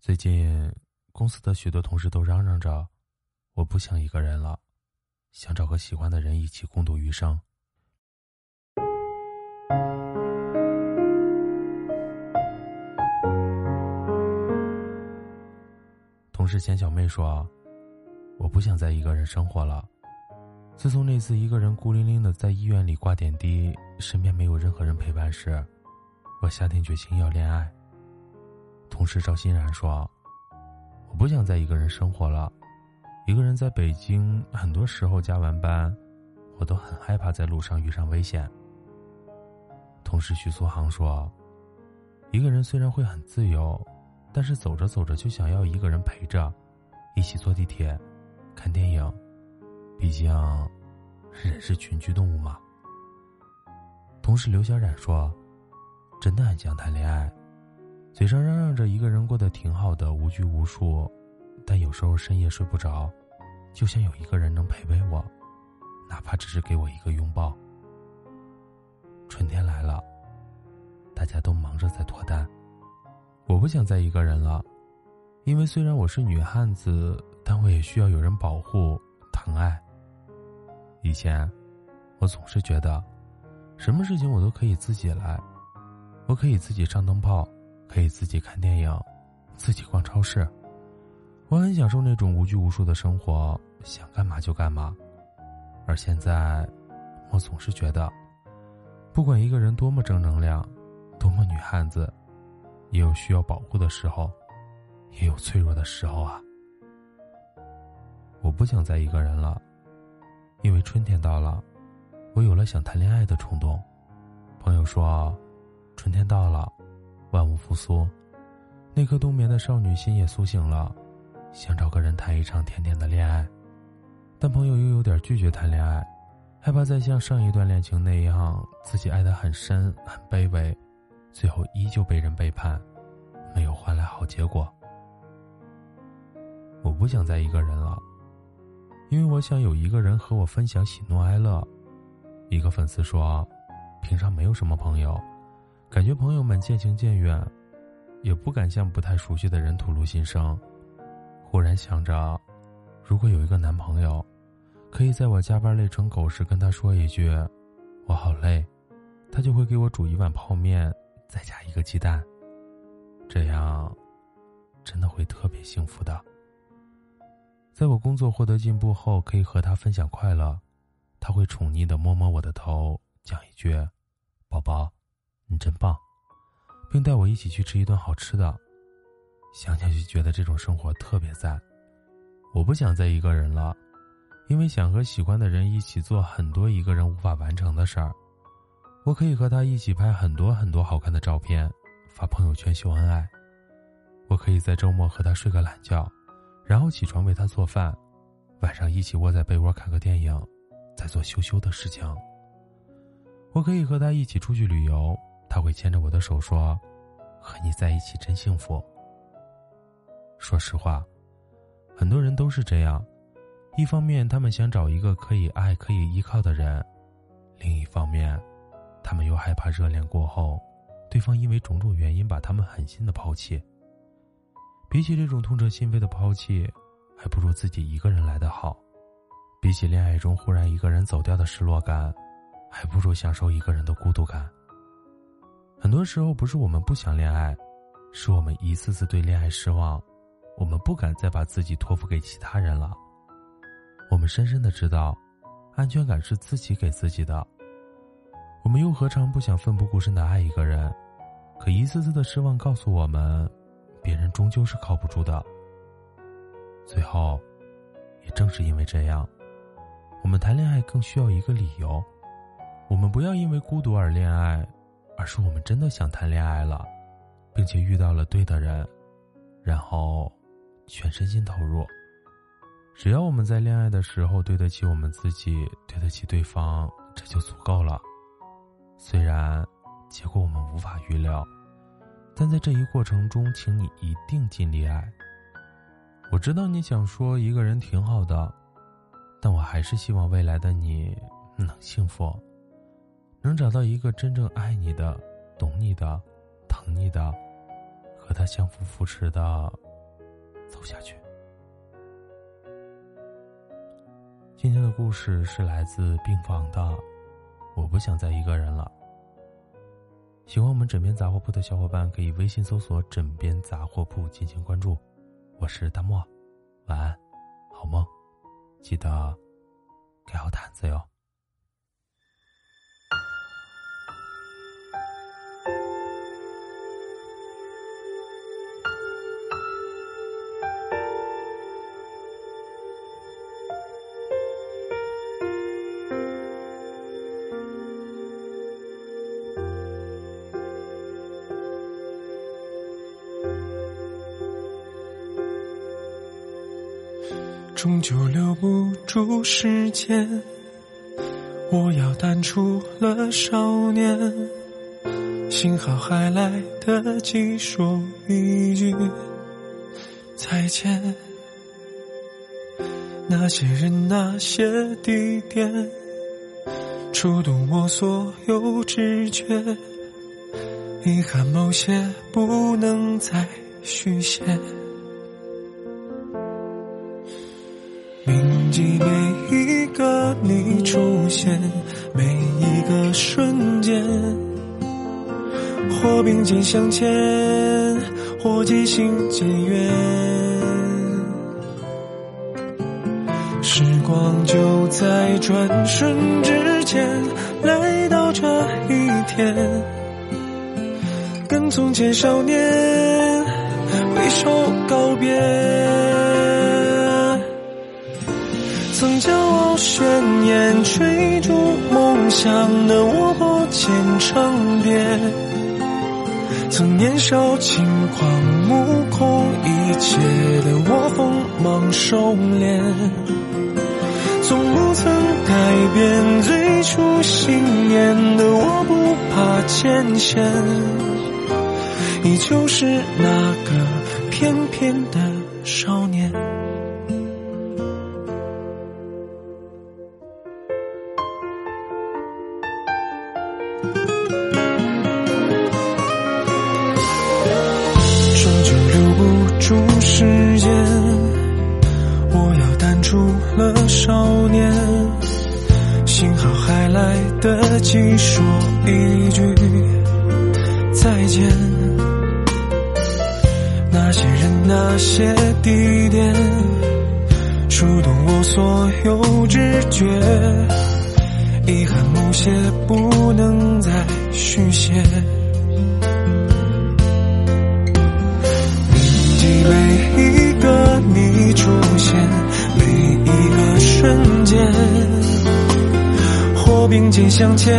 最近，公司的许多同事都嚷嚷着，我不想一个人了，想找个喜欢的人一起共度余生。同事钱小妹说：“我不想再一个人生活了。自从那次一个人孤零零的在医院里挂点滴，身边没有任何人陪伴时，我下定决心要恋爱。”同事赵欣然说：“我不想再一个人生活了，一个人在北京，很多时候加完班，我都很害怕在路上遇上危险。”同事徐苏杭说：“一个人虽然会很自由，但是走着走着就想要一个人陪着，一起坐地铁、看电影，毕竟人是群居动物嘛。”同事刘小冉说：“真的很想谈恋爱。”嘴上嚷嚷着一个人过得挺好的，无拘无束，但有时候深夜睡不着，就想有一个人能陪陪我，哪怕只是给我一个拥抱。春天来了，大家都忙着在脱单，我不想再一个人了，因为虽然我是女汉子，但我也需要有人保护、疼爱。以前，我总是觉得，什么事情我都可以自己来，我可以自己上灯泡。可以自己看电影，自己逛超市，我很享受那种无拘无束的生活，想干嘛就干嘛。而现在，我总是觉得，不管一个人多么正能量，多么女汉子，也有需要保护的时候，也有脆弱的时候啊。我不想再一个人了，因为春天到了，我有了想谈恋爱的冲动。朋友说，春天到了。万物复苏，那颗冬眠的少女心也苏醒了，想找个人谈一场甜甜的恋爱，但朋友又有点拒绝谈恋爱，害怕再像上一段恋情那样，自己爱得很深很卑微，最后依旧被人背叛，没有换来好结果。我不想再一个人了，因为我想有一个人和我分享喜怒哀乐。一个粉丝说，平常没有什么朋友。感觉朋友们渐行渐远，也不敢向不太熟悉的人吐露心声。忽然想着，如果有一个男朋友，可以在我加班累成狗时跟他说一句“我好累”，他就会给我煮一碗泡面，再加一个鸡蛋。这样，真的会特别幸福的。在我工作获得进步后，可以和他分享快乐，他会宠溺的摸摸我的头，讲一句“宝宝”。你真棒，并带我一起去吃一顿好吃的。想想就觉得这种生活特别赞。我不想再一个人了，因为想和喜欢的人一起做很多一个人无法完成的事儿。我可以和他一起拍很多很多好看的照片，发朋友圈秀恩爱。我可以在周末和他睡个懒觉，然后起床为他做饭，晚上一起窝在被窝看个电影，再做羞羞的事情。我可以和他一起出去旅游。他会牵着我的手说：“和你在一起真幸福。”说实话，很多人都是这样。一方面，他们想找一个可以爱、可以依靠的人；另一方面，他们又害怕热恋过后，对方因为种种原因把他们狠心的抛弃。比起这种痛彻心扉的抛弃，还不如自己一个人来的好。比起恋爱中忽然一个人走掉的失落感，还不如享受一个人的孤独感。很多时候不是我们不想恋爱，是我们一次次对恋爱失望，我们不敢再把自己托付给其他人了。我们深深的知道，安全感是自己给自己的。我们又何尝不想奋不顾身的爱一个人？可一次次的失望告诉我们，别人终究是靠不住的。最后，也正是因为这样，我们谈恋爱更需要一个理由。我们不要因为孤独而恋爱。而是我们真的想谈恋爱了，并且遇到了对的人，然后全身心投入。只要我们在恋爱的时候对得起我们自己，对得起对方，这就足够了。虽然结果我们无法预料，但在这一过程中，请你一定尽力爱。我知道你想说一个人挺好的，但我还是希望未来的你能幸福。能找到一个真正爱你的、懂你的、疼你的，和他相互扶持的走下去。今天的故事是来自病房的，我不想再一个人了。喜欢我们枕边杂货铺的小伙伴，可以微信搜索“枕边杂货铺”进行关注。我是大漠，晚安，好梦，记得盖好毯子哟。终究留不住时间，我要淡出了少年。幸好还来得及说一句再见。那些人，那些地点，触动我所有知觉。遗憾某些不能再续写。铭记每一个你出现，每一个瞬间，或并肩向前，或渐行渐远。时光就在转瞬之间来到这一天，跟从前少年挥手告别。曾骄傲宣言追逐梦想的我不见长跌，曾年少轻狂目空一切的我锋芒收敛，从不曾改变最初信念的我不怕艰险，依旧是那个翩翩的少得及说一句再见。那些人，那些地点，触动我所有知觉，遗憾某些不能再续写。肩向前，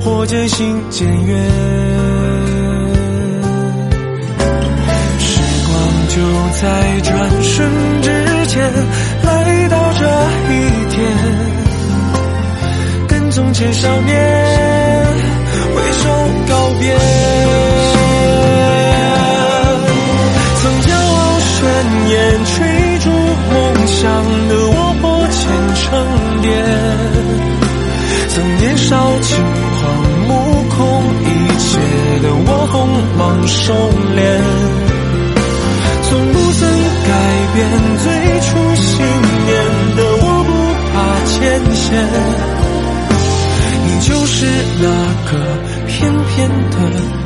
或渐行渐远。时光就在转瞬之间来到这一天，跟从前少年挥手告别。曾骄傲宣言追逐梦想的我破茧成蝶，年少轻狂目空一切的我锋芒收敛，从不曾改变最初信念的我不怕艰险，你就是那个翩翩的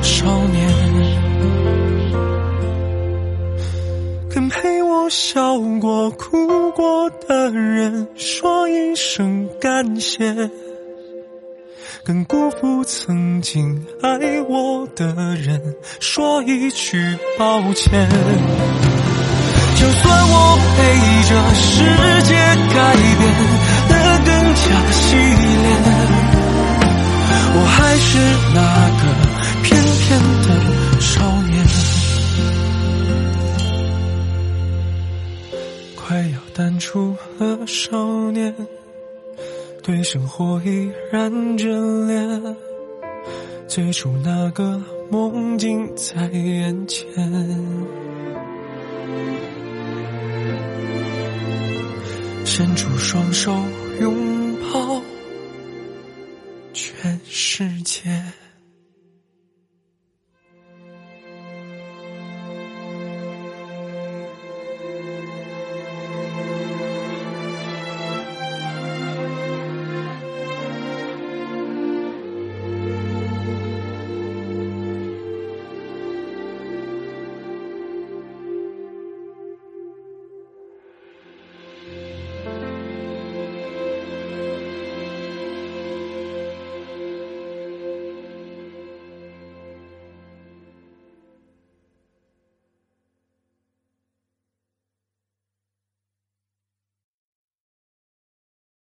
少年。跟陪我笑过、哭过的人，说一声感谢；跟辜负曾经爱我的人，说一句抱歉。就算我被这世界改变得更加洗练，我还是那个翩翩的少对生活依然眷恋最初那个梦境在眼前伸出双手拥抱全世界。